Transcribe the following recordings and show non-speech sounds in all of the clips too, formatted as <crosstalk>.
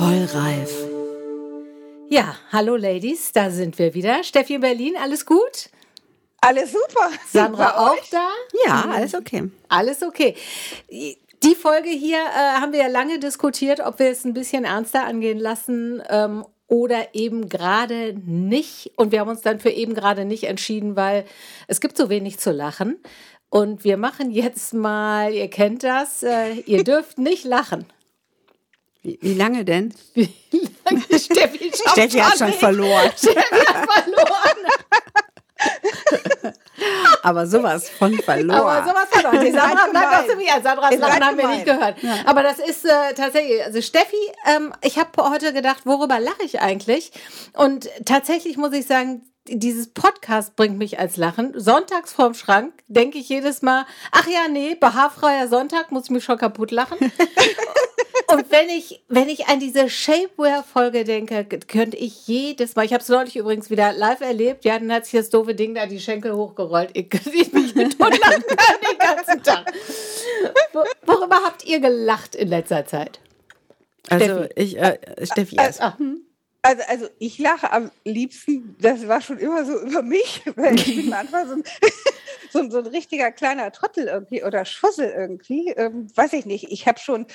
Voll reif. Ja, hallo Ladies, da sind wir wieder. Steffi in Berlin, alles gut? Alles super. Sandra auch da? Ja, alles okay. Alles okay. Die Folge hier äh, haben wir ja lange diskutiert, ob wir es ein bisschen ernster angehen lassen ähm, oder eben gerade nicht. Und wir haben uns dann für eben gerade nicht entschieden, weil es gibt so wenig zu lachen. Und wir machen jetzt mal, ihr kennt das, äh, ihr dürft nicht lachen. Wie, wie lange denn? <laughs> Wie lange? <laughs> Steffi, Steffi hat schon verloren. <laughs> Steffi hat verloren. Aber sowas von verloren. Aber sowas verloren. Die Sandra bleibt auch zu mir. Sandras Lachen haben wir nicht gehört. Aber das ist äh, tatsächlich, also Steffi, ähm, ich habe heute gedacht, worüber lache ich eigentlich? Und tatsächlich muss ich sagen, dieses Podcast bringt mich als Lachen. Sonntags vorm Schrank denke ich jedes Mal, ach ja, nee, behaarfreier Sonntag, muss ich mich schon kaputt lachen. Und wenn ich, wenn ich an diese Shapewear-Folge denke, könnte ich jedes Mal, ich habe es neulich übrigens wieder live erlebt, ja, dann hat sich das doofe Ding da die Schenkel hochgerollt. Ich, ich mich mit <laughs> kann den ganzen Tag. Wo- Worüber habt ihr gelacht in letzter Zeit? Also Steffi. ich, äh, Steffi erst. Ah, Also, also ich lache am liebsten, das war schon immer so über mich, <laughs> weil ich bin manchmal so ein, <laughs> so, ein- so ein richtiger kleiner Trottel irgendwie oder Schussel irgendwie. Ähm, weiß ich nicht. Ich habe schon,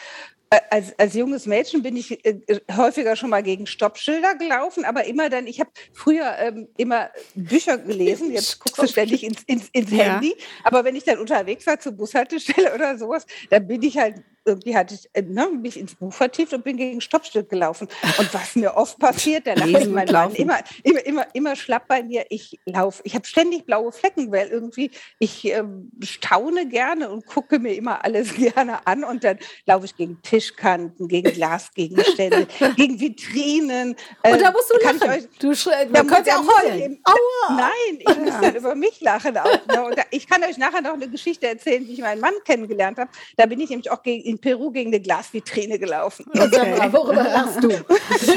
als, als junges Mädchen bin ich äh, häufiger schon mal gegen Stoppschilder gelaufen, aber immer dann, ich habe früher ähm, immer Bücher gelesen, jetzt guckst du ständig ins, ins, ins Ja. Handy, aber wenn ich dann unterwegs war zur Bushaltestelle <laughs> oder sowas, dann bin ich halt irgendwie hatte ich äh, ne, mich ins Buch vertieft und bin gegen Stoppschild gelaufen. Und was mir oft passiert, der lacht Lesen mein und Mann immer, immer, immer, immer schlapp bei mir. Ich laufe, ich habe ständig blaue Flecken, weil irgendwie ich ähm, staune gerne und gucke mir immer alles <laughs> gerne an und dann laufe ich gegen Tischkanten, gegen Glasgegenstände, <laughs> gegen Vitrinen. Und da Ähm, musst du lachen. euch- du da ja muss- auch heulen. eben- Nein, ich muss <laughs> dann über mich lachen auch. Ne? Und da, ich kann euch nachher noch eine Geschichte erzählen, wie ich meinen Mann kennengelernt habe. Da bin ich nämlich auch gegen, in Peru gegen eine Glasvitrine gelaufen. Sandra, worüber <laughs> lachst du?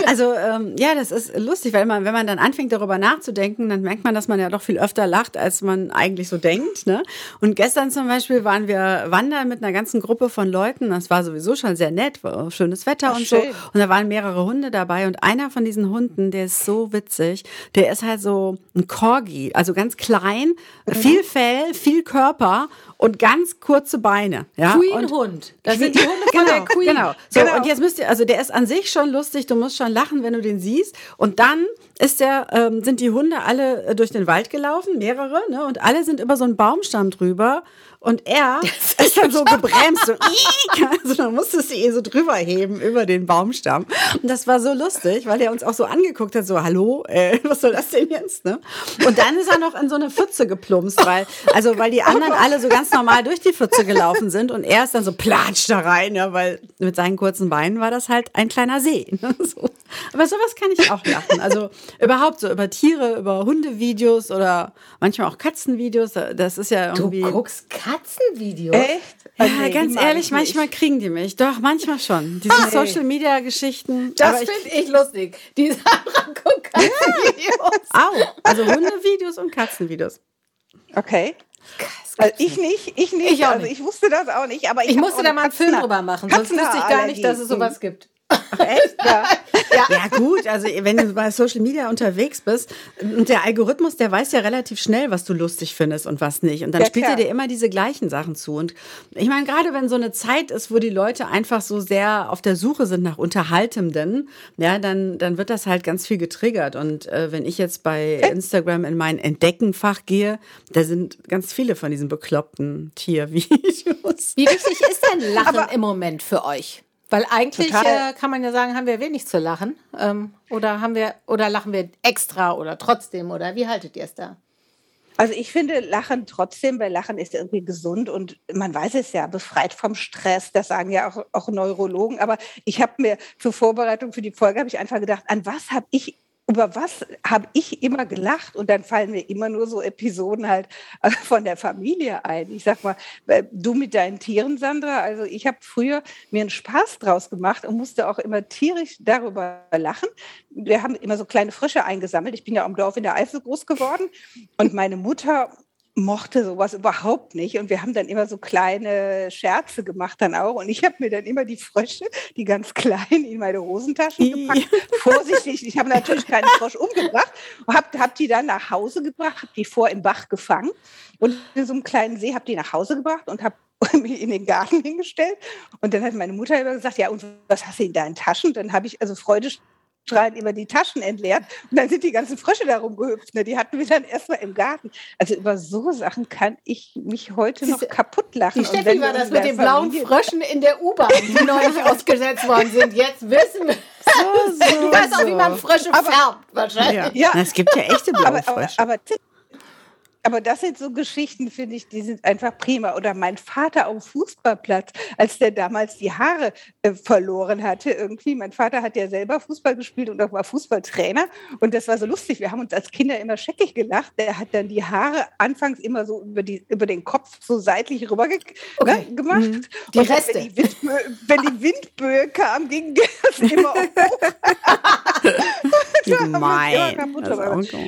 Also ähm, ja, das ist lustig, weil man, wenn man dann anfängt darüber nachzudenken, dann merkt man, dass man ja doch viel öfter lacht, als man eigentlich so denkt. Ne? Und gestern zum Beispiel waren wir wandern mit einer ganzen Gruppe von Leuten. Das war sowieso schon sehr nett, war schönes Wetter Ach, und so. schön. Und da waren mehrere Hunde dabei und einer von diesen Hunden, der ist so witzig. Der ist halt so ein Corgi, also ganz klein, viel Fell, viel Körper und ganz kurze Beine. Ja? und Queen-Hund. Das sind die Hunde von der <laughs> Queen. Genau. So, Genau. und jetzt müsst ihr, also der ist an sich schon lustig, du musst schon lachen, wenn du den siehst. Und dann ist der, ähm, sind die Hunde alle äh, durch den Wald gelaufen, mehrere, ne? Und alle sind über so einen Baumstamm drüber. Und er ist dann so gebremst. So, <laughs> also dann musstest du ihn so drüber heben über den Baumstamm. Und das war so lustig, weil er uns auch so angeguckt hat, so, hallo, äh, was soll das denn jetzt? Ne? Und dann ist er noch in so eine Pfütze geplumpst, weil, also weil die anderen alle so ganz normal durch die Pfütze gelaufen sind und er ist dann so platsch da rein, ja, weil mit seinen kurzen Beinen war das halt ein kleiner See. Ne? <laughs> So. Aber sowas kann ich auch lachen. Also überhaupt so über Tiere, über Hundevideos oder manchmal auch Katzenvideos. Das ist ja Du irgendwie. guckst Katzenvideos? Echt? Ja, Also, nee, ganz ehrlich, ich manchmal nicht. kriegen die mich. Doch, manchmal schon. Diese Ah, Social Media Geschichten. Das finde ich lustig. Die Sandra guckt Katzenvideos. auch. Also Hundevideos und Katzenvideos. Okay. Also ich nicht, ich nicht. Ich auch also nicht. ich wusste das auch nicht, aber ich, Ich musste da mal einen Film drüber machen, sonst wüsste ich gar nicht, dass es sowas gibt. Echt? Ja. Ja, gut, also wenn du bei Social Media unterwegs bist und der Algorithmus, der weiß ja relativ schnell, was du lustig findest und was nicht. Und dann Ja, spielt er dir immer diese gleichen Sachen zu. Und ich meine, gerade wenn so eine Zeit ist, wo die Leute einfach so sehr auf der Suche sind nach Unterhaltendem, ja, dann, dann wird das halt ganz viel getriggert. Und äh, wenn ich jetzt bei Instagram in mein Entdeckenfach gehe, da sind ganz viele von diesen bekloppten Tiervideos. Wie wichtig ist denn Lachen im Moment für euch? Weil eigentlich äh, kann man ja sagen, haben wir wenig zu lachen. Ähm, oder haben wir, oder lachen wir extra oder trotzdem oder wie haltet ihr es da? Also ich finde Lachen trotzdem, weil Lachen ist irgendwie gesund und man weiß es ja, befreit vom Stress. Das sagen ja auch, auch Neurologen. Aber ich habe mir zur Vorbereitung für die Folge habe ich einfach gedacht, an was habe ich über was habe ich immer gelacht? Und dann fallen mir immer nur so Episoden halt äh, von der Familie ein. Ich sag mal, äh, du mit deinen Tieren, Sandra, also ich habe früher mir einen Spaß draus gemacht und musste auch immer tierisch darüber lachen. Wir haben immer so kleine Frösche eingesammelt. Ich bin ja am Dorf in der Eifel groß geworden und meine Mutter mochte sowas überhaupt nicht. Und wir haben dann immer so kleine Scherze gemacht dann auch. Und ich habe mir dann immer die Frösche, die ganz kleinen, in meine Hosentaschen gepackt. Vorsichtig, ich habe natürlich keinen Frosch umgebracht. Habe hab die dann nach Hause gebracht, habe die vor im Bach gefangen. Und in so einem kleinen See habe die nach Hause gebracht und habe <laughs> mich in den Garten hingestellt. Und dann hat meine Mutter immer gesagt, ja, und was hast du in deinen Taschen? Dann habe ich also Freude strahlend über die Taschen entleert und dann sind die ganzen Frösche darum gehüpft. Ne? Die hatten wir dann erstmal im Garten. Also über so Sachen kann ich mich heute noch kaputt lachen. Die Steffi war das mit den blauen Fröschen in der U-Bahn, die neulich <laughs> ausgesetzt worden sind. Jetzt wissen wir. So, so, du weißt auch, wie man Frösche aber, färbt, wahrscheinlich. Ja. ja. Es gibt ja echte blaue Frösche. Aber, aber, aber das sind so Geschichten, finde ich, die sind einfach prima. Oder mein Vater auf dem Fußballplatz, als der damals die Haare äh, verloren hatte, irgendwie. Mein Vater hat ja selber Fußball gespielt und auch war Fußballtrainer. Und das war so lustig. Wir haben uns als Kinder immer scheckig gelacht. Der hat dann die Haare anfangs immer so über, die, über den Kopf so seitlich rüber ge okay. ne, gemacht. Mhm. Die und Reste. Wenn die, Windböe, wenn die Windböe kam, ging <laughs> das immer <laughs> hoch. Gemein. Das,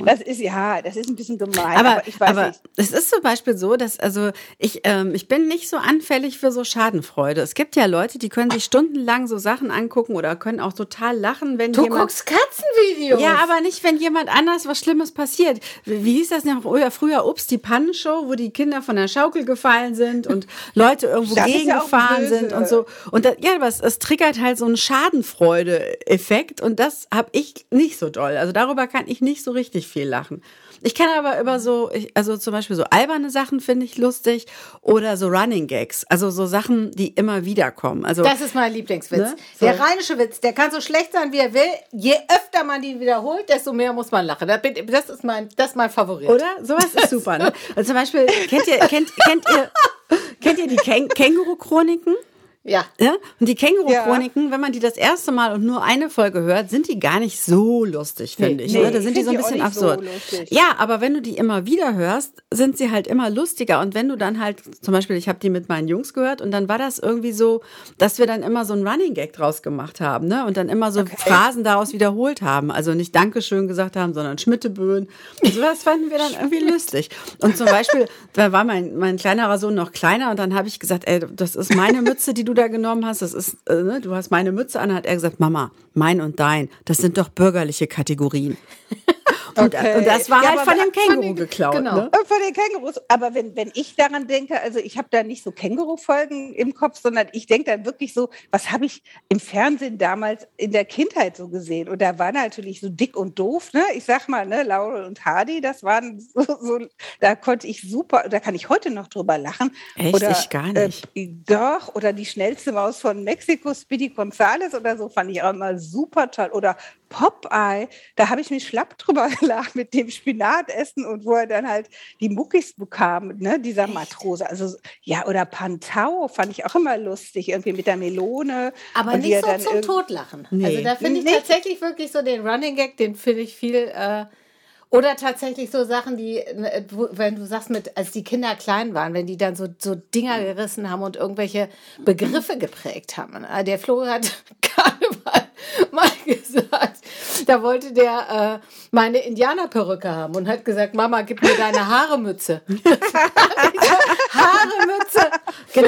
das, ist ja, das ist ein bisschen gemein. Aber, aber ich weiß aber nicht. es ist zum Beispiel so, dass also ich ähm, ich bin nicht so anfällig für so Schadenfreude. Es gibt ja Leute, die können sich stundenlang so Sachen angucken oder können auch total lachen, wenn du jemand, guckst Katzenvideos. Ja, aber nicht, wenn jemand anders was Schlimmes passiert. Wie, wie hieß das noch früher? Früher Ups die Pannenshow, wo die Kinder von der Schaukel gefallen sind und Leute irgendwo das gegengefahren ja sind und so. Und das, ja, aber es, es triggert halt so einen Schadenfreude-Effekt und das habe ich nicht so doll. Also darüber kann ich nicht so richtig viel lachen. Ich kann aber über so, also zum Beispiel so alberne Sachen finde ich lustig oder so Running Gags, also so Sachen, die immer wieder kommen. Also das ist mein Lieblingswitz. Ne? So. Der rheinische Witz, der kann so schlecht sein, wie er will. Je öfter man die wiederholt, desto mehr muss man lachen. Das ist mein, das ist mein Favorit. Oder? Sowas ist super. Ne? <laughs> Also zum Beispiel kennt ihr, kennt, kennt ihr, kennt ihr die Käng Känguru-Chroniken? Ja. ja. Und die Känguru-Chroniken, ja. wenn man die das erste Mal und nur eine Folge hört, sind die gar nicht so lustig, finde nee, ich. Nee, da sind die so ein bisschen absurd. So ja, aber wenn du die immer wieder hörst, sind sie halt immer lustiger. Und wenn du dann halt, zum Beispiel, ich habe die mit meinen Jungs gehört und dann war das irgendwie so, dass wir dann immer so ein Running Gag draus gemacht haben, ne? Und dann immer so okay. Phrasen daraus wiederholt haben. Also nicht Dankeschön gesagt haben, sondern Schmitteböen. Und sowas fanden wir dann irgendwie lustig. Und zum Beispiel, da war mein, mein kleinerer Sohn noch kleiner und dann habe ich gesagt, ey, das ist meine Mütze, die du du da genommen hast, das ist, äh, ne, du hast meine Mütze an, hat er gesagt, Mama, mein und dein, das sind doch bürgerliche Kategorien. Und, okay. und, das war ja, halt von dem Känguru von den, geklaut. Genau. Ne? Von den Kängurus. Aber wenn, wenn ich daran denke, also ich habe da nicht so Känguru-Folgen im Kopf, sondern ich denke dann wirklich so, was habe ich im Fernsehen damals in der Kindheit so gesehen? Und da war natürlich so dick und doof, ne? Ich sag mal, ne, Laurel und Hardy, das waren <laughs> so, so da konnte ich super, da kann ich heute noch drüber lachen. Echt? Oder, ich gar nicht. Äh, doch, oder die schnellste Maus von Mexiko, Speedy Gonzales oder so, fand ich auch immer super toll. Oder Popeye, da habe ich mich schlapp drüber gelacht mit dem Spinatessen und wo er dann halt die Muckis bekam, ne, dieser Echt? Matrose. Also ja, oder Pantau fand ich auch immer lustig, irgendwie mit der Melone. Aber nicht so zum Totlachen. Nee. Also da finde ich nee. tatsächlich wirklich so den Running Gag, den finde ich viel. Äh, oder tatsächlich so Sachen, die, ne, wenn du sagst, mit, als die Kinder klein waren, wenn die dann so, so Dinger gerissen haben und irgendwelche Begriffe geprägt haben. Der Flo hat <laughs> Karneval mal gesagt, da wollte der äh, meine Indianerperücke haben und hat gesagt, Mama, gib mir deine Haaremütze. <laughs> Haaremütze. Genau.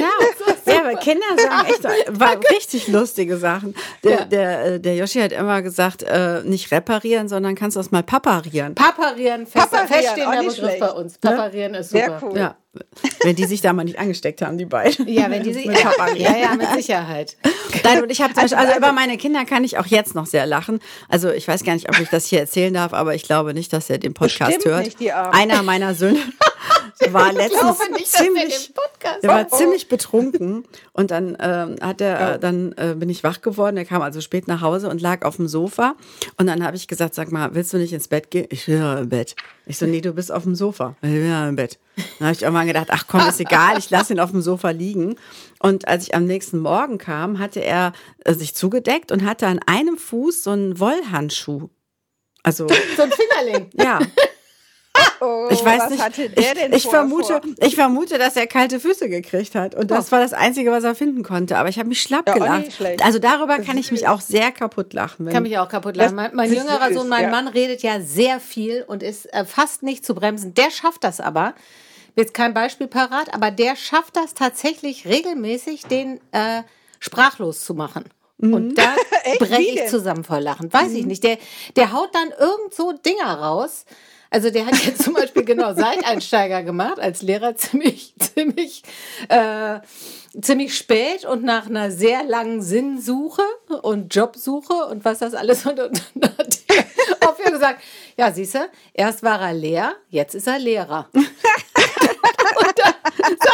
Ja, aber Kinder sagen echt war <laughs> richtig lustige Sachen. Der, ja. der, äh, der Yoshi hat immer gesagt, äh, nicht reparieren, sondern kannst du das mal paparieren. Paparieren, fest, feststehender Begriff schlecht. bei uns. Paparieren ne? ist super. Sehr cool. Ja. Wenn die sich da mal nicht angesteckt haben, die beiden. Ja, wenn die sich. ja, ja, mit Sicherheit. Nein, und ich habe also, also über meine Kinder kann ich auch jetzt noch sehr lachen. Also ich weiß gar nicht, ob ich das hier erzählen darf, aber ich glaube nicht, dass er den Podcast Bestimmt hört. Nicht, die Einer meiner Söhne <laughs> war letztens nicht, ziemlich, der war oh. ziemlich betrunken <laughs> und dann ähm, hat er, äh, dann äh, bin ich wach geworden. Er kam also spät nach Hause und lag auf dem Sofa und dann habe ich gesagt, sag mal, willst du nicht ins Bett gehen? Ich will ja im Bett. Ich so, nee, du bist auf dem Sofa. Ich will ja im Bett. Dann habe ich irgendwann gedacht, ach komm, ist egal, ich lasse ihn auf dem Sofa liegen. Und als ich am nächsten Morgen kam, hatte er äh, sich zugedeckt und hatte an einem Fuß so einen Wollhandschuh. Also <laughs> so ein Fingerling. Ja. Oh, ich weiß nicht. ich, ich vermute, ich vermute, dass er kalte Füße gekriegt hat und das oh. war das Einzige, was er finden konnte. Aber ich habe mich schlapp ja, gelacht. Also darüber kann ich mich auch sehr kaputt lachen. Kann mich auch kaputt lachen. Mein, mein jüngerer Sohn, mein ja. Mann redet ja sehr viel und ist äh, fast nicht zu bremsen. Der schafft das aber jetzt kein Beispiel parat, aber der schafft das tatsächlich regelmäßig, den äh, sprachlos zu machen. Und da <laughs> breche ich zusammen vor Lachen. Weiß ich nicht. Der, der haut dann irgend so Dinger raus. Also der hat jetzt zum Beispiel genau Seiteinsteiger gemacht, als Lehrer ziemlich, <laughs> ziemlich, äh, ziemlich spät und nach einer sehr langen Sinnsuche und Jobsuche und was das alles und, und dann hat er auf gesagt, ja, siehst du, erst war er leer, jetzt ist er Lehrer. <laughs> und dann gar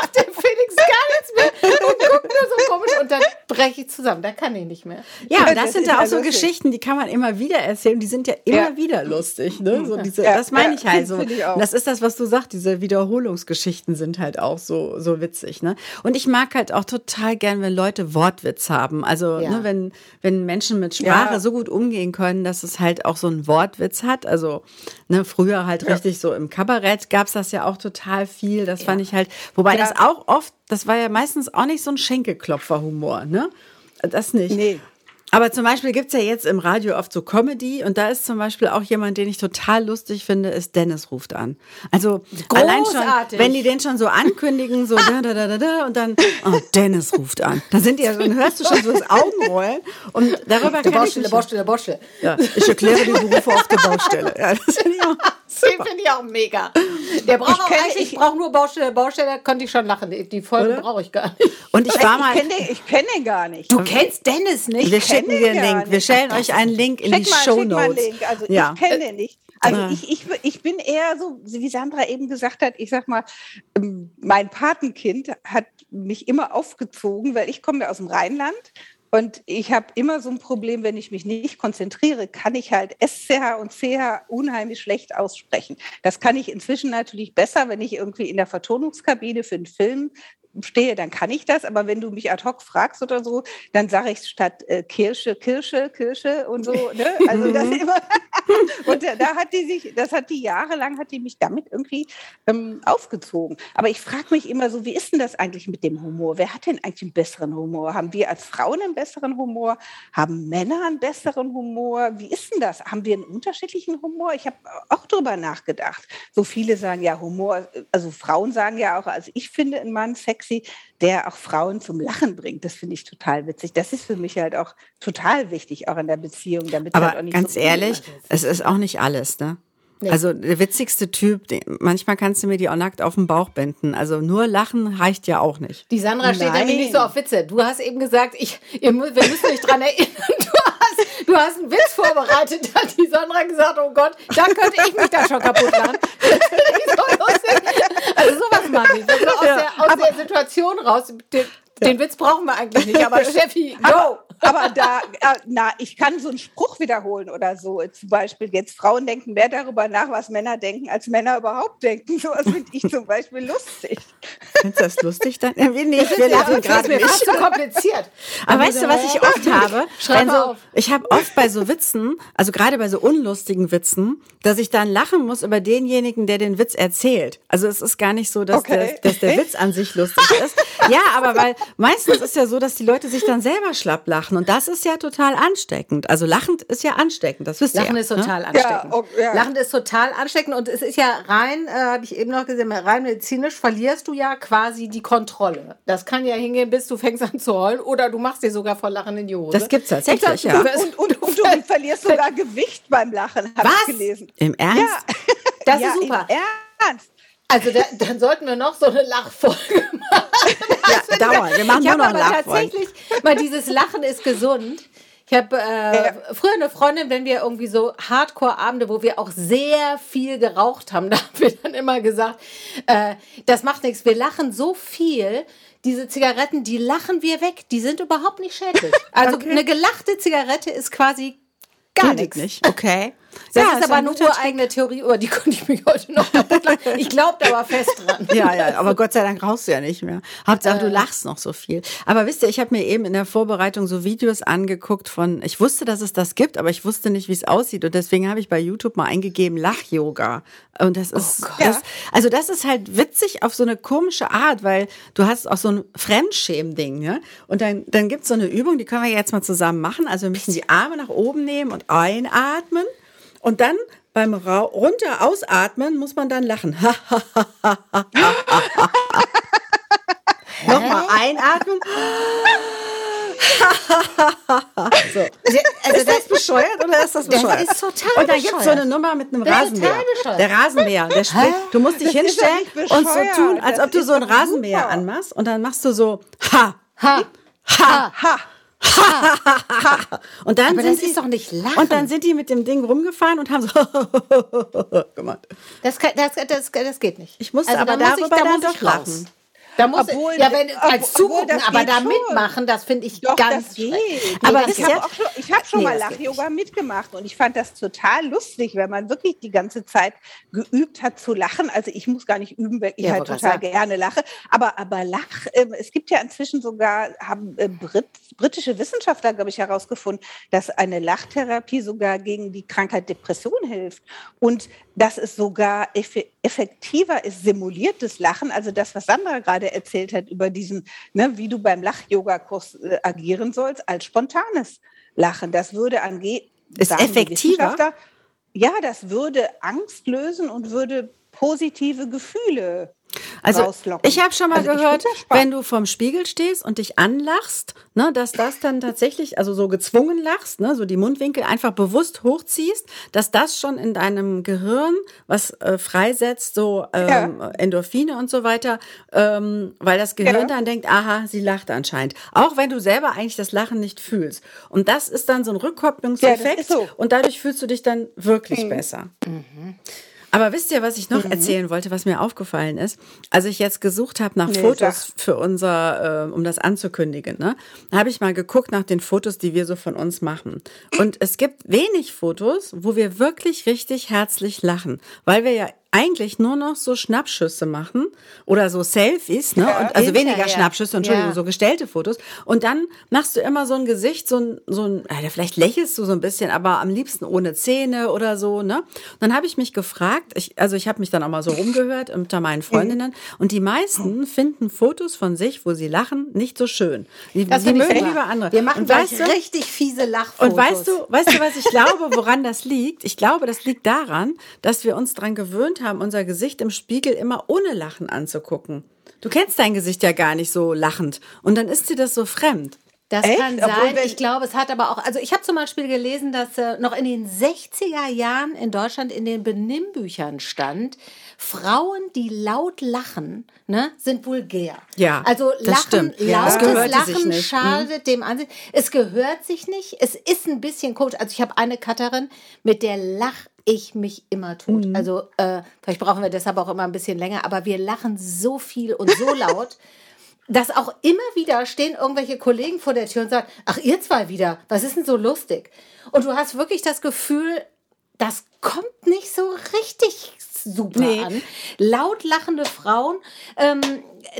nichts mehr und guckt nur so komisch und dann breche ich zusammen, da kann ich nicht mehr. Ja, und das, Das sind ja auch so lustig. Geschichten, die kann man immer wieder erzählen. Die sind ja immer Ja. wieder lustig. Ne? So diese, Ja, das meine ich halt so. ich Das ist das, was du sagst. Diese Wiederholungsgeschichten sind halt auch so, so witzig. Ne? Und ich mag halt auch total gern, wenn Leute Wortwitz haben. Also Ja. ne, wenn, wenn Menschen mit Sprache Ja. so gut umgehen können, dass es halt auch so einen Wortwitz hat. Also ne, früher halt richtig so im Kabarett gab's das ja auch total viel. Das fand ich halt, wobei Ja. das auch oft, das war ja meistens auch nicht so ein Schenkelklopfer-Humor. Ne? Das nicht. Nee. Aber zum Beispiel gibt's ja jetzt im Radio oft so Comedy und da ist zum Beispiel auch jemand, den ich total lustig finde, ist Dennis ruft an. Also allein schon, Großartig. wenn die den schon so ankündigen, so da, da, da, da, da und dann, oh, Dennis ruft an. Dann sind die ja, dann hörst du schon so das Augenrollen und darüber Der kann ich Baustelle, mich, Baustelle, Baustelle. ja, ich erkläre die Berufe auf der Baustelle. Ja, das finde ich auch. Den finde ich auch mega. Der braucht Ich auch kenn- eigentlich, ich- ich brauche nur Baustelle, Baustelle, da konnte ich schon lachen. Die- Folge brauche ich gar nicht. Und ich war mal, Ich kenne den, kenn den gar nicht. Du kennst Dennis nicht? wir schicken dir einen Link. Wir stellen euch einen Link in Schick die mal, Show schick mal einen Notes. Link. Also Ja. ich kenne den nicht. Also ich, ich, ich bin eher so, wie Sandra eben gesagt hat, ich sag mal, ähm, mein Patenkind hat mich immer aufgezogen, weil ich komme ja aus dem Rheinland und ich habe immer so ein Problem, wenn ich mich nicht konzentriere, kann ich halt SCH und CH unheimlich schlecht aussprechen. Das kann ich inzwischen natürlich besser, wenn ich irgendwie in der Vertonungskabine für einen Film stehe, dann kann ich das, aber wenn du mich ad hoc fragst oder so, dann sage ich statt äh, Kirsche, Kirsche, Kirsche und so, ne? Also das immer und da, hat die sich, das hat die jahrelang hat die mich damit irgendwie ähm, aufgezogen. Aber ich frage mich immer so, wie ist denn das eigentlich mit dem Humor? Wer hat denn eigentlich einen besseren Humor? Haben wir als Frauen einen besseren Humor? Haben Männer einen besseren Humor? Wie ist denn das? Haben wir einen unterschiedlichen Humor? Ich habe auch drüber nachgedacht. So viele sagen ja Humor, also Frauen sagen ja auch, also ich finde einen Mann sexy, der auch Frauen zum Lachen bringt. Das finde ich total witzig. Das ist für mich halt auch total wichtig, auch in der Beziehung, damit halt Aber auch nicht ganz so ehrlich, es ist auch nicht alles, ne? Also der witzigste Typ, den, manchmal kannst du mir die auch nackt auf den Bauch binden. Also nur lachen reicht ja auch nicht. Die Sandra steht Nein. nämlich nicht so auf Witze. Du hast eben gesagt, ich, ihr, wir müssen euch dran erinnern, <laughs> du hast, du hast einen Witz vorbereitet. Da hat die Sandra gesagt, oh Gott, da könnte ich mich da schon kaputt lachen. Das ich so lustig. Also sowas mag ich. Also aus, Ja, der, aus der Situation raus. Den, den Witz brauchen wir eigentlich nicht. Aber <laughs> Steffi, go! Aber da, äh, na, ich kann so einen Spruch wiederholen oder so. Zum Beispiel jetzt Frauen denken mehr darüber nach, was Männer denken, als Männer überhaupt denken. <laughs> So was finde ich zum Beispiel lustig. Findest du das lustig dann? Ja, wir nicht, wir lachen Das ist gerade mir nicht. zu kompliziert. <laughs> Aber weißt du, was ich oft habe? <laughs> Schreib Wenn mal so, auf. ich habe oft bei so Witzen, also gerade bei so unlustigen Witzen, dass ich dann lachen muss über denjenigen, der den Witz erzählt. Also es ist gar nicht so, dass, Okay. der, dass der Witz an sich lustig ist. Ja, aber weil meistens ist ja so, dass die Leute sich dann selber schlapp lachen und das ist ja total ansteckend. Also lachend ist ja ansteckend, das wisst ihr. Lachen ja, ist total ne? ansteckend. oh, ja. Lachen ist total ansteckend und es ist ja rein, äh, habe ich eben noch gesehen, rein medizinisch verlierst du ja quasi die Kontrolle. Das kann ja hingehen, bis du fängst an zu heulen oder du machst dir sogar vor Lachen in die Hose. Das gibt's tatsächlich, Und ja. Und, und, und du verlierst sogar Gewicht beim Lachen, habe Was? ich gelesen. Im Ernst? Ja, <laughs> Das ja, ist super. Im Ernst. Also da, dann sollten wir noch so eine Lachfolge <laughs> machen. Ja, dauer. Wir machen Ich nur noch aber Lachfolgen. tatsächlich mal dieses Lachen ist gesund. Ich habe äh, früher eine Freundin, wenn wir irgendwie so Hardcore-Abende, wo wir auch sehr viel geraucht haben, <laughs> da haben wir dann immer gesagt, äh, das macht nichts, wir lachen so viel. Diese Zigaretten, die lachen wir weg, die sind überhaupt nicht schädlich. Also eine gelachte Zigarette ist quasi gar nichts. nicht. Okay. Das Ja, ist aber ein eine ureigene Theorie, über die konnte ich mich heute noch. Ich glaube da aber fest dran. Ja, ja, aber Gott sei Dank rauchst du ja nicht mehr. Hauptsache, du lachst noch so viel. Aber wisst ihr, ich habe mir eben in der Vorbereitung so Videos angeguckt von, ich wusste, dass es das gibt, aber ich wusste nicht, wie es aussieht. Und deswegen habe ich bei YouTube mal eingegeben, Lach-Yoga. Und das ist, das, also das ist halt witzig auf so eine komische Art, weil du hast auch so ein Fremdschämen-Ding, ne? Und dann, dann gibt's so eine Übung, die können wir jetzt mal zusammen machen. Also wir müssen die Arme nach oben nehmen und einatmen. Und dann beim Ra runter ausatmen muss man dann lachen. <laughs> Nochmal einatmen. <laughs> so. Also ist das bescheuert oder ist das bescheuert? Das ist total Und dann gibt es so eine Nummer mit einem Das ist Rasenmäher. total bescheuert. Der Rasenmäher, der spricht. Du musst dich Das hinstellen und so tun, als ob du so einen Rasenmäher anmachst und dann machst du so ha, Ha. ha, Ha. Und dann Aber sind das die, ist doch nicht lachen. Und dann sind die mit dem Ding rumgefahren und haben so <laughs> gemacht. Das, kann, das, das, das geht nicht. Ich musste Also aber da muss darüber da dann muss doch ich raus. lachen. Da muss Obwohl- ja, wenn, als zugucken, das aber da schon. mitmachen, das finde ich Doch, ganz das geht. Aber ich wisst habe auch schon, ich hab schon Nee, mal das Lach-Yoga mitgemacht und ich fand das total lustig, wenn man wirklich die ganze Zeit geübt hat zu lachen. Also ich muss gar nicht üben, weil ich Ja, halt total gerne lache. Aber, aber Lach, ähm, es gibt ja inzwischen sogar, haben äh, Brit, britische Wissenschaftler, glaube ich, herausgefunden, dass eine Lachtherapie sogar gegen die Krankheit Depression hilft. Und dass es sogar effe- effektiver ist, simuliertes Lachen, also das, was Sandra gerade erzählt hat über diesen, ne, wie du beim Lach-Yoga-Kurs äh, agieren sollst, als spontanes Lachen. Das würde ange Ist effektiver? Ja, das würde Angst lösen und würde positive Gefühle Also ich habe schon mal Also gehört, wenn du vorm Spiegel stehst und dich anlachst, ne, dass das dann tatsächlich, also so gezwungen lachst, ne, so die Mundwinkel einfach bewusst hochziehst, dass das schon in deinem Gehirn was äh, freisetzt, so ähm, Endorphine und so weiter, ähm, weil das Gehirn Ja. dann denkt, aha, sie lacht anscheinend. Auch wenn du selber eigentlich das Lachen nicht fühlst. Und das ist dann so ein Ja, Rückkopplungseffekt ist so. und dadurch fühlst du dich dann wirklich besser. Aber wisst ihr, was ich Mhm. noch erzählen wollte, was mir aufgefallen ist? Als ich jetzt gesucht habe nach Nee, Fotos sag. für unser, äh, um das anzukündigen, ne, habe ich mal geguckt nach den Fotos, die wir so von uns machen. Und es gibt wenig Fotos, wo wir wirklich richtig herzlich lachen, weil wir ja eigentlich nur noch so Schnappschüsse machen oder so Selfies, ne? Und also weniger. Schnappschüsse, Entschuldigung, Ja. so gestellte Fotos. Und dann machst du immer so ein Gesicht, so ein, so ein, vielleicht lächelst du so ein bisschen, aber am liebsten ohne Zähne oder so, ne? Und dann habe ich mich gefragt, ich, also ich habe mich dann auch mal so rumgehört unter meinen Freundinnen und die meisten finden Fotos von sich, wo sie lachen, nicht so schön. Die, Das die mögen lieber andere. Wir machen und weißt du, richtig fiese Lachfotos. und weißt du, weißt du, was ich glaube, woran das liegt? Ich glaube, das liegt daran, dass wir uns dran gewöhnt haben, unser Gesicht im Spiegel immer ohne Lachen anzugucken. Du kennst dein Gesicht ja gar nicht so lachend. Und dann ist dir das so fremd. Das Echt? kann sein. Ich glaube, es hat aber auch, also ich habe zum Beispiel gelesen, dass äh, noch in den 60er Jahren in Deutschland in den Benimmbüchern stand, Frauen, die laut lachen, ne, sind vulgär. Ja, Also das Lachen, stimmt. Ja, das lautes sich Lachen nicht. Mhm. schadet dem Ansehen. Es gehört sich nicht. Es ist ein bisschen komisch. Also ich habe eine Cutterin, mit der lach ich mich immer tot. Mhm. Also äh, vielleicht brauchen wir deshalb auch immer ein bisschen länger, aber wir lachen so viel und so <laughs> laut. dass auch immer wieder stehen irgendwelche Kollegen vor der Tür und sagen, ach, ihr zwei wieder, was ist denn so lustig? Und du hast wirklich das Gefühl, das kommt nicht so richtig super Nee. an. Laut lachende Frauen, ähm,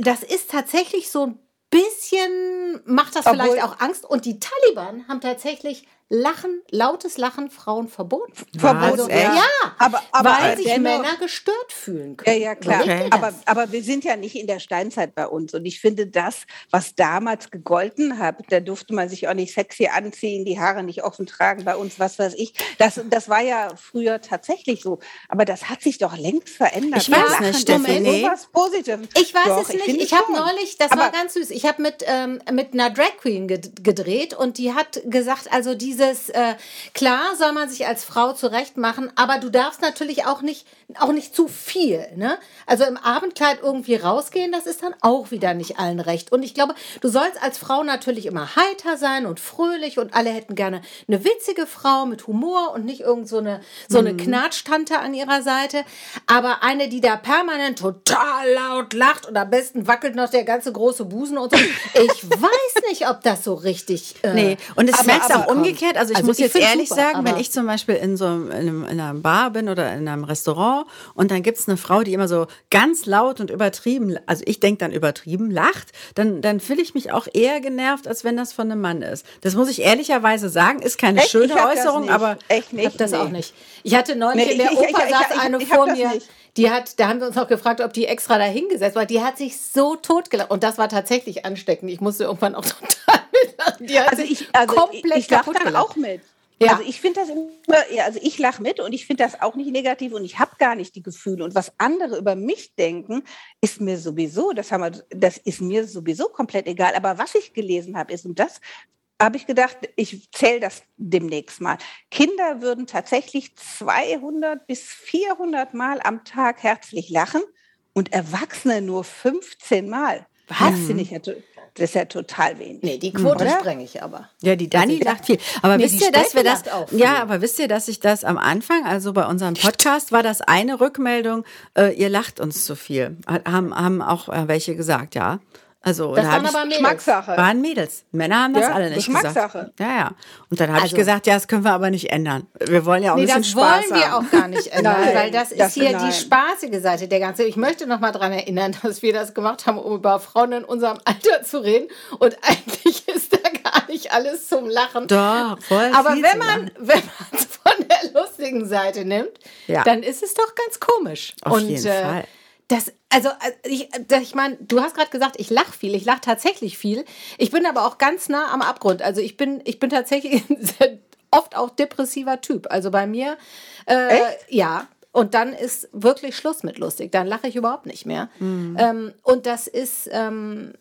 das ist tatsächlich so ein bisschen, macht das Obwohl- vielleicht auch Angst. Und die Taliban haben tatsächlich Lachen, lautes Lachen Frauen verboten. Verboten, also, ja, Aber- aber weil sich Männer gestört fühlen Ja, können. ja, klar. Überleg dir das. Aber, aber wir sind ja nicht in der Steinzeit bei uns. Und ich finde, das, was damals gegolten hat, da durfte man sich auch nicht sexy anziehen, die Haare nicht offen tragen bei uns, was weiß ich. Das, das war ja früher tatsächlich so. Aber das hat sich doch längst verändert. Ich weiß nicht, ist Steffi, nee. Positives. Ich weiß Doch, es nicht. finde Ich habe neulich, das war Aber- ganz süß. Ich habe mit ähm, mit einer Drag Queen ged- gedreht und die hat gesagt, also dieses äh, klar soll man sich als Frau zurecht machen, aber du darfst natürlich auch nicht auch nicht zu viel. Ne? Also im Abendkleid irgendwie rausgehen, das ist dann auch wieder nicht allen recht. Und ich glaube, du sollst als Frau natürlich immer heiter sein und fröhlich und alle hätten gerne eine witzige Frau mit Humor und nicht irgend so eine so eine Knatschtante an ihrer Seite, aber eine, die da permanent total laut lacht und am besten wackelt noch der ganze große Busen und so. Ich <laughs> weiß nicht, ob das so richtig. Äh, Nee, und es merkst auch umgekehrt. Also ich Also muss ich jetzt ehrlich super, sagen, wenn aber- ich zum Beispiel in so einem, in, einem, in einer Bar bin oder in einem Restaurant und dann gibt's eine Frau, die immer so ganz laut und übertrieben, also ich denk dann übertrieben, lacht, dann, dann fühle ich mich auch eher genervt, als wenn das von einem Mann ist. Das muss ich ehrlicherweise sagen, ist keine Echt? schöne Ich hab das Äußerung, nicht. aber Ich habe das nee. auch nicht. Ich hatte neulich Nee, in der ich- Oper ich- saß eine hab vor mir, nicht. Die hat, da haben wir uns noch gefragt, ob die extra da hingesetzt war. Die hat sich so totgelacht und das war tatsächlich ansteckend. Ich musste irgendwann auch <laughs> total mitlachen. Die hat Also ich, also komplett ich, ich lache dann auch mit. Ja. Also ich finde das immer, also ich lache mit und ich finde das auch nicht negativ und ich habe gar nicht die Gefühle. Und was andere über mich denken, ist mir sowieso, das, haben wir, das ist mir sowieso komplett egal. Aber was ich gelesen habe, ist, und das habe ich gedacht, ich zähle das demnächst mal. Kinder würden tatsächlich 200 bis 400 Mal am Tag herzlich lachen und Erwachsene nur 15 Mal. Was? Finde ich ja das ist ja total wenig. Nee, die Quote spreng ich aber. Ja, die Dani lacht viel. Aber nee, wisst ihr, dass wir das auch Ja, aber wisst ihr, dass ich das am Anfang, also bei unserem Podcast war das eine Rückmeldung, äh, ihr lacht uns zu viel. Haben haben auch äh, welche gesagt, ja. Also, das waren aber Mädels. Geschmackssache. Waren Mädels. Männer haben das ja, alle nicht Geschmackssache. gesagt. Ja, ja. Und dann habe also, ich gesagt, ja, das können wir aber nicht ändern. Wir wollen ja auch nee, ein bisschen Spaß das wollen wir auch gar nicht <laughs> ändern, nein, weil das, das ist hier nein. die spaßige Seite der ganzen. Ich möchte noch mal daran erinnern, <laughs> dass wir das gemacht haben, um über Frauen in unserem Alter zu reden. Und eigentlich <laughs> ist da gar nicht alles zum Lachen. Doch, voll Aber wenn man, wenn man es von der lustigen Seite nimmt, ja. dann ist es doch ganz komisch. Auf Und, jeden äh, Fall. Das, also äh, ich, ich meine, du hast gerade gesagt, ich lache viel, ich lache tatsächlich viel. Ich bin aber auch ganz nah am Abgrund. Also ich bin, ich bin tatsächlich <laughs> oft auch depressiver Typ. Also bei mir, äh, ja. Und dann ist wirklich Schluss mit lustig. Dann lache ich überhaupt nicht mehr. Mhm. Ähm, und das ist, ähm,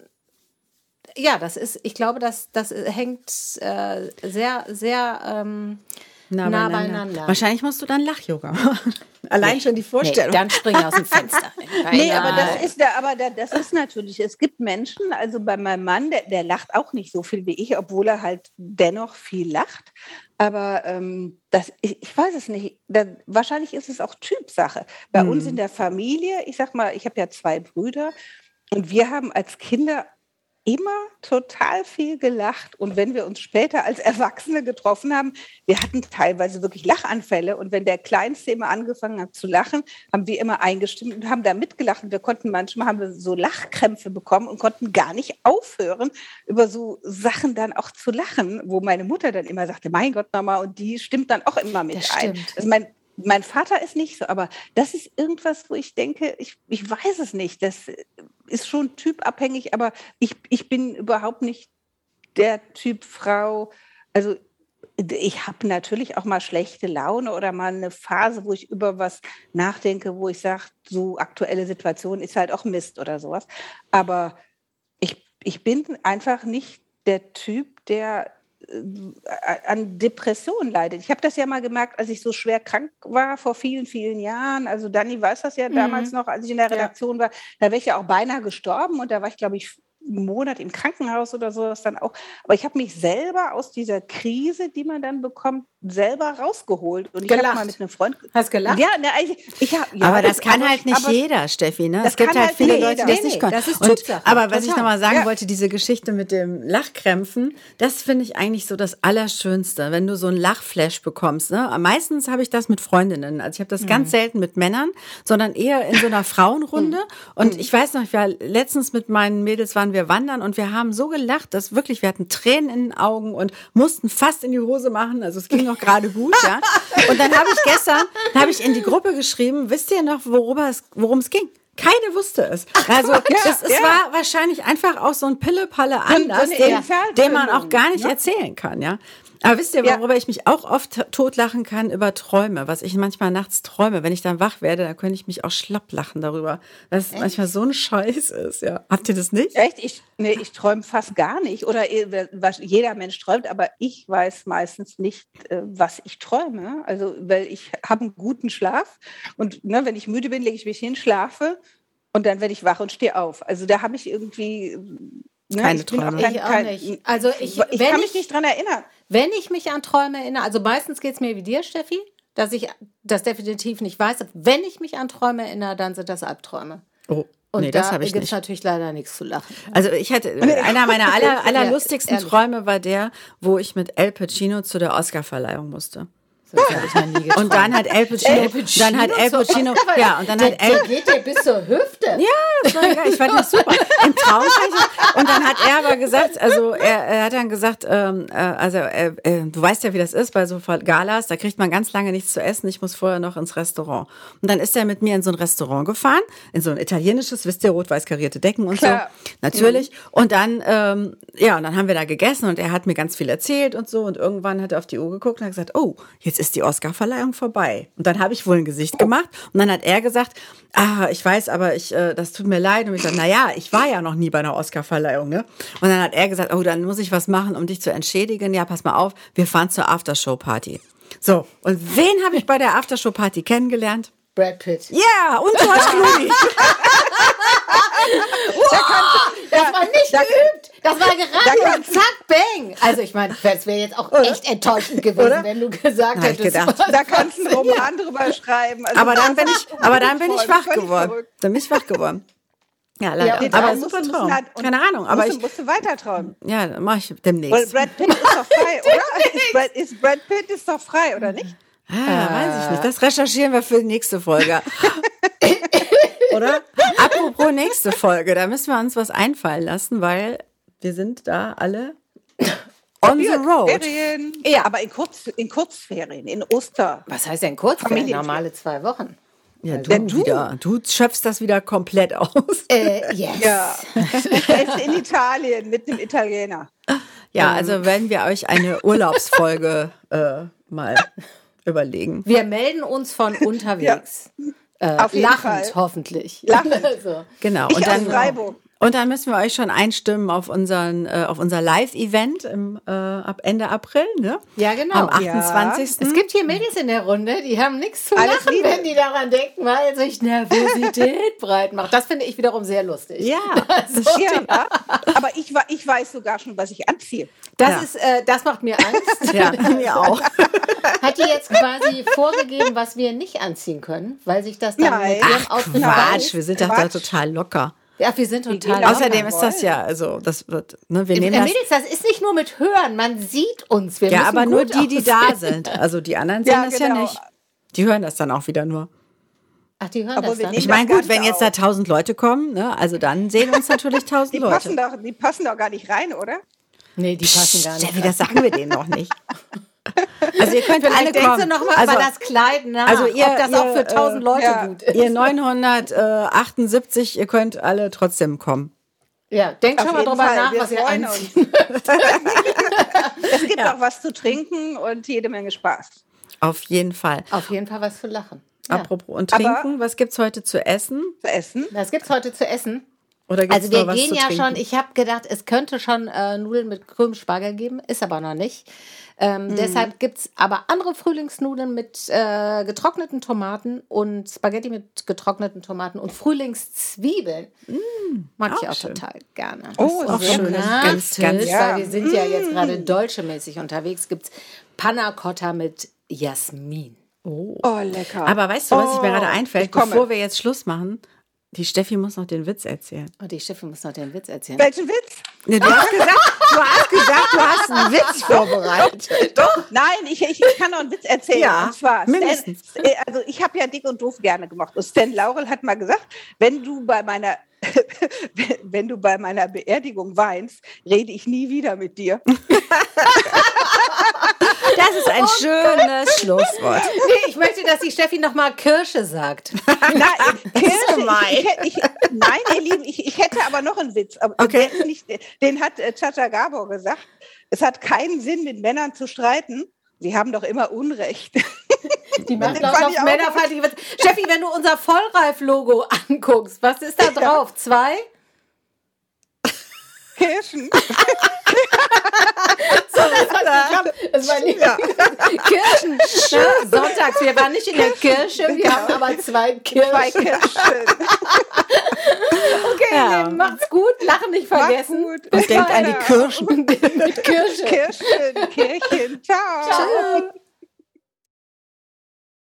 ja, das ist, ich glaube, das, das hängt äh, sehr, sehr ähm, nah, nah beieinander. beieinander. Wahrscheinlich musst du dann Lach-Yoga machen. <laughs> Allein nee, schon die Vorstellung. Nee, dann springe ich aus dem Fenster. <laughs> nee, aber das ist der, aber der, das ist natürlich, es gibt Menschen, also bei meinem Mann, der, der lacht auch nicht so viel wie ich, obwohl er halt dennoch viel lacht. Aber ähm, das, ich, ich, weiß es nicht. Da, wahrscheinlich ist es auch Typsache. Bei mhm. uns in der Familie, ich sag mal, ich habe ja zwei Brüder und wir haben als Kinder immer total viel gelacht. Und wenn wir uns später als Erwachsene getroffen haben, wir hatten teilweise wirklich Lachanfälle. Und wenn der Kleinste immer angefangen hat zu lachen, haben wir immer eingestimmt und haben da mitgelacht. Und wir konnten manchmal haben wir so Lachkrämpfe bekommen und konnten gar nicht aufhören, über so Sachen dann auch zu lachen, wo meine Mutter dann immer sagte, mein Gott, Mama, und die stimmt dann auch immer mit das ein. Also mein, mein Vater ist nicht so, aber das ist irgendwas, wo ich denke, ich, ich weiß es nicht. Das ist schon typabhängig, aber ich, ich bin überhaupt nicht der Typ Frau. Also ich habe natürlich auch mal schlechte Laune oder mal eine Phase, wo ich über was nachdenke, wo ich sage, so aktuelle Situation ist halt auch Mist oder sowas. Aber ich, ich bin einfach nicht der Typ, der an Depressionen leidet. Ich habe das ja mal gemerkt, als ich so schwer krank war vor vielen, vielen Jahren. Also Dani weiß das ja mhm. damals noch, als ich in der Redaktion ja. war. Da wäre ich ja auch beinahe gestorben und da war ich, glaube ich, einen Monat im Krankenhaus oder sowas dann auch. Aber ich habe mich selber aus dieser Krise, die man dann bekommt, selber rausgeholt. Und ich habe mal mit einem Freund. Hast gelacht? Ja, ne, ich, ich hab, ja aber das kann halt nicht jeder, Steffi. Ne? Es gibt halt, halt viele Leute, die das nicht können. Das ist und, aber was Total. ich nochmal sagen ja. wollte, diese Geschichte mit dem Lachkrämpfen, das finde ich eigentlich so das Allerschönste, wenn du so ein Lachflash bekommst. Ne? Meistens habe ich das mit Freundinnen. Also ich habe das mhm. ganz selten mit Männern, sondern eher in so einer <laughs> Frauenrunde. Mhm. und mhm. ich weiß noch, ich war letztens mit meinen Mädels waren wir wandern und wir haben so gelacht, dass wirklich, wir hatten Tränen in den Augen und mussten fast in die Hose machen. Also es ging noch gerade gut, ja. Und dann habe ich gestern, habe ich in die Gruppe geschrieben, wisst ihr noch, worüber es, worum es ging? Keine wusste es. Also ja, es, es ja. war wahrscheinlich einfach auch so ein Pille-Palle Anlass, den, den man auch gar nicht ja. erzählen kann, ja. Aber wisst ihr, worüber ja. ich mich auch oft totlachen kann? Über Träume, was ich manchmal nachts träume. Wenn ich dann wach werde, dann könnte ich mich auch schlapp lachen darüber. Dass es manchmal so ein Scheiß ist, ja. Habt ihr das nicht? Echt? Ich, nee, ich träume fast gar nicht. Oder äh, was jeder Mensch träumt, aber ich weiß meistens nicht, äh, was ich träume. Also, weil ich habe einen guten Schlaf. Und ne, wenn ich müde bin, lege ich mich hin, schlafe und dann werde ich wach und stehe auf. Also da habe ich irgendwie Ne, Keine Träume. Kein, ich auch nicht. Also ich, ich kann mich nicht dran erinnern. Wenn ich mich an Träume erinnere, also meistens geht es mir wie dir, Steffi, dass ich das definitiv nicht weiß. Wenn ich mich an Träume erinnere, dann sind das Albträume. Oh. Und nee, da gibt es natürlich leider nichts zu lachen. Also ich hatte einer meiner aller, <laughs> allerlustigsten ja, Träume war der, wo ich mit El Pacino zu der Oscarverleihung musste. Das habe ich noch nie getrunken. Und dann hat El Pacino, dann hat El Pacino, Oscarverleihung. ja, und dann der, hat El, der geht dir bis zur Hüfte. Ja, das war geil. Ich fand das super. Im Traum Und dann hat er aber gesagt, also er, er hat dann gesagt, ähm, äh, also äh, äh, du weißt ja, wie das ist bei so Galas, da kriegt man ganz lange nichts zu essen. Ich muss vorher noch ins Restaurant. Und dann ist er mit mir in so ein Restaurant gefahren, in so ein italienisches, wisst ihr, rot-weiß karierte Decken und Klar. so. Natürlich. Und dann, ähm, ja, und dann haben wir da gegessen und er hat mir ganz viel erzählt und so. Und irgendwann hat er auf die Uhr geguckt und hat gesagt, oh, jetzt ist die Oscarverleihung vorbei. Und dann habe ich wohl ein Gesicht gemacht. Und dann hat er gesagt, ah, ich weiß, aber ich, äh, das tut mir leid. Und ich gesagt, na ja, ich war ja noch nie bei einer Oscarverleihung, ne? Und dann hat er gesagt, oh, dann muss ich was machen, um dich zu entschädigen. Ja, pass mal auf, wir fahren zur Aftershow-Party. So, und wen habe ich bei der Aftershow-Party kennengelernt? Brad Pitt. <laughs> Ja, und George Clooney. Das war nicht geübt. Das war gerade und zack, bang. Also ich meine, es wäre jetzt auch echt enttäuschend gewesen, wenn du gesagt ich hättest. gedacht. Da kannst du einen Roman drüber schreiben. Also Aber dann das bin ich, aber dann bin ich wach geworden. Dann bin ich wach geworden. Ja, leider. Nee, aber super Traum. halt- Keine Ahnung, aber musst, ich, du- musst du weiter träumen. ja, dann mach ich Weil demnächst. Brad Pitt ist doch frei, <laughs> oder? Ist Brad, ist Brad Pitt ist doch frei, oder nicht? Ah, weiß ich nicht. Das recherchieren wir für die nächste Folge. <laughs> Oder? Apropos nächste Folge, da müssen wir uns was einfallen lassen, weil wir sind da alle on the road. Ferien. Ja. Aber in, Kurz, in Kurzferien, in Oster. Was heißt denn kurz? Familienferien. Normale zwei Wochen. Ja, du, Denn du- wieder. Du schöpfst das wieder komplett aus. Äh, <laughs> yes. Ja. Ist in Italien mit einem Italiener. Ja, also wenn wir euch eine Urlaubsfolge äh, mal überlegen. Wir melden uns von <laughs> unterwegs. Äh, Auf jeden lachend, Fall. hoffentlich. Lachend. <laughs> Also, Genau. Ich und dann, aus Freiburg. Und dann müssen wir euch schon einstimmen auf unseren, äh, auf unser Live-Event im äh, ab Ende April, ne? Ja, genau. Am Ja. 28. es gibt hier Mädels in der Runde, die haben nichts zu Alles lachen, Liebe. wenn die daran denken, weil sich Nervosität <laughs> breit macht. Das finde ich wiederum sehr lustig. Ja, <laughs> Ja, aber ich, ich weiß sogar schon, was ich anziehe. Das, Ja. ist, äh, das macht mir Angst. <laughs> ja, mir auch. Hat die jetzt quasi vorgegeben, was wir nicht anziehen können, weil sich das dann Nein. mit ihrem Outfit Quatsch, wir sind doch da total locker. Ja, wir sind total Außerdem ist das ja, also das wird, ne, wir Äh, nehmen das. Mädels, das ist nicht nur mit Hören, man sieht uns. Wir Ja, aber nur die, die da <laughs> sind. Also die anderen sehen Ja, das ja genau. nicht. Die hören das dann auch wieder nur. Ach, die hören Aber das dann? Ich meine, das gut, wenn jetzt da tausend Leute kommen, ne, also dann sehen uns natürlich <laughs> tausend Die passen, Leute. doch, die passen doch gar nicht rein, oder? Nee, die passen gar nicht. Steffi, das sagen wir denen noch nicht. <laughs> Also ihr könnt alle Vielleicht denkst kommen. du noch mal also, über das Kleid nach, also ihr- ob das auch ihr, für tausend äh, Leute ja. gut ist. ihr 978, ihr könnt alle trotzdem kommen. Ja, denk Auf schon mal drüber Fall. nach, Wir was ihr anzieht. <laughs> Es gibt auch was zu trinken und jede Menge Spaß. Auf jeden Fall. Auf jeden Fall was zu lachen. Ja. Apropos und Aber- trinken, was gibt's heute zu essen? Zu essen. Was gibt's heute zu essen? Oder gibt's Also wir gehen zu ja trinken? schon, ich habe gedacht, es könnte schon äh, Nudeln mit grünem Spargel geben, ist aber noch nicht. Ähm, Deshalb gibt's aber andere Frühlingsnudeln mit äh, getrockneten Tomaten und Spaghetti mit getrockneten Tomaten und Frühlingszwiebeln. Mag ich auch auch schön. total gerne. Oh, auch So schön. gratis, Ganz, ganz- Ja. weil wir sind ja jetzt gerade dolce-mäßig unterwegs, gibt's Panna Cotta mit Jasmin. Oh, lecker. Aber weißt du, was ich mir Oh, gerade einfällt, bevor wir jetzt Schluss machen? Die Steffi muss noch den Witz erzählen. Und die Steffi muss noch den Witz erzählen. Welchen Witz? Nee, du, hast gesagt, du hast gesagt, du hast einen Witz <laughs> vorbereitet. Doch, nein, ich, ich, ich kann noch einen Witz erzählen. Ja, und zwar, mindestens. Stan, äh, also ich habe ja dick und doof gerne gemacht. Und Stan Laurel hat mal gesagt, wenn du bei meiner <laughs> wenn du bei meiner Beerdigung weinst, rede ich nie wieder mit dir. <laughs> Das ist ein schönes Schlusswort. Nee, ich möchte, dass die Steffi noch mal Kirsche sagt. <laughs> Nein, Kirsche, gemein. ich, ich, hätte- ich, nein, ihr Lieben, ich, ich hätte aber noch einen Witz. Aber Okay. ist nicht, den hat äh, Chacha Gabor gesagt. Es hat keinen Sinn, mit Männern zu streiten. Sie haben doch immer Unrecht. <laughs> Die macht Den auch fand noch ich auch männerfeindliche Witze. Steffi, wenn du unser Vollreif-Logo <laughs> anguckst, was ist da drauf? Zwei? Kirschen. Das war nicht Kirschen. Ne? Sonntags, wir waren nicht in der Kirche, wir haben aber zwei Kirschen. Zwei Kirschen. Okay, Ja. Lieben, macht's gut, Lachen nicht vergessen. gut. Und denkt an die. Kirschen. <laughs> Mit Kirsche. Kirschen, Kirchen. Ciao. Ciao.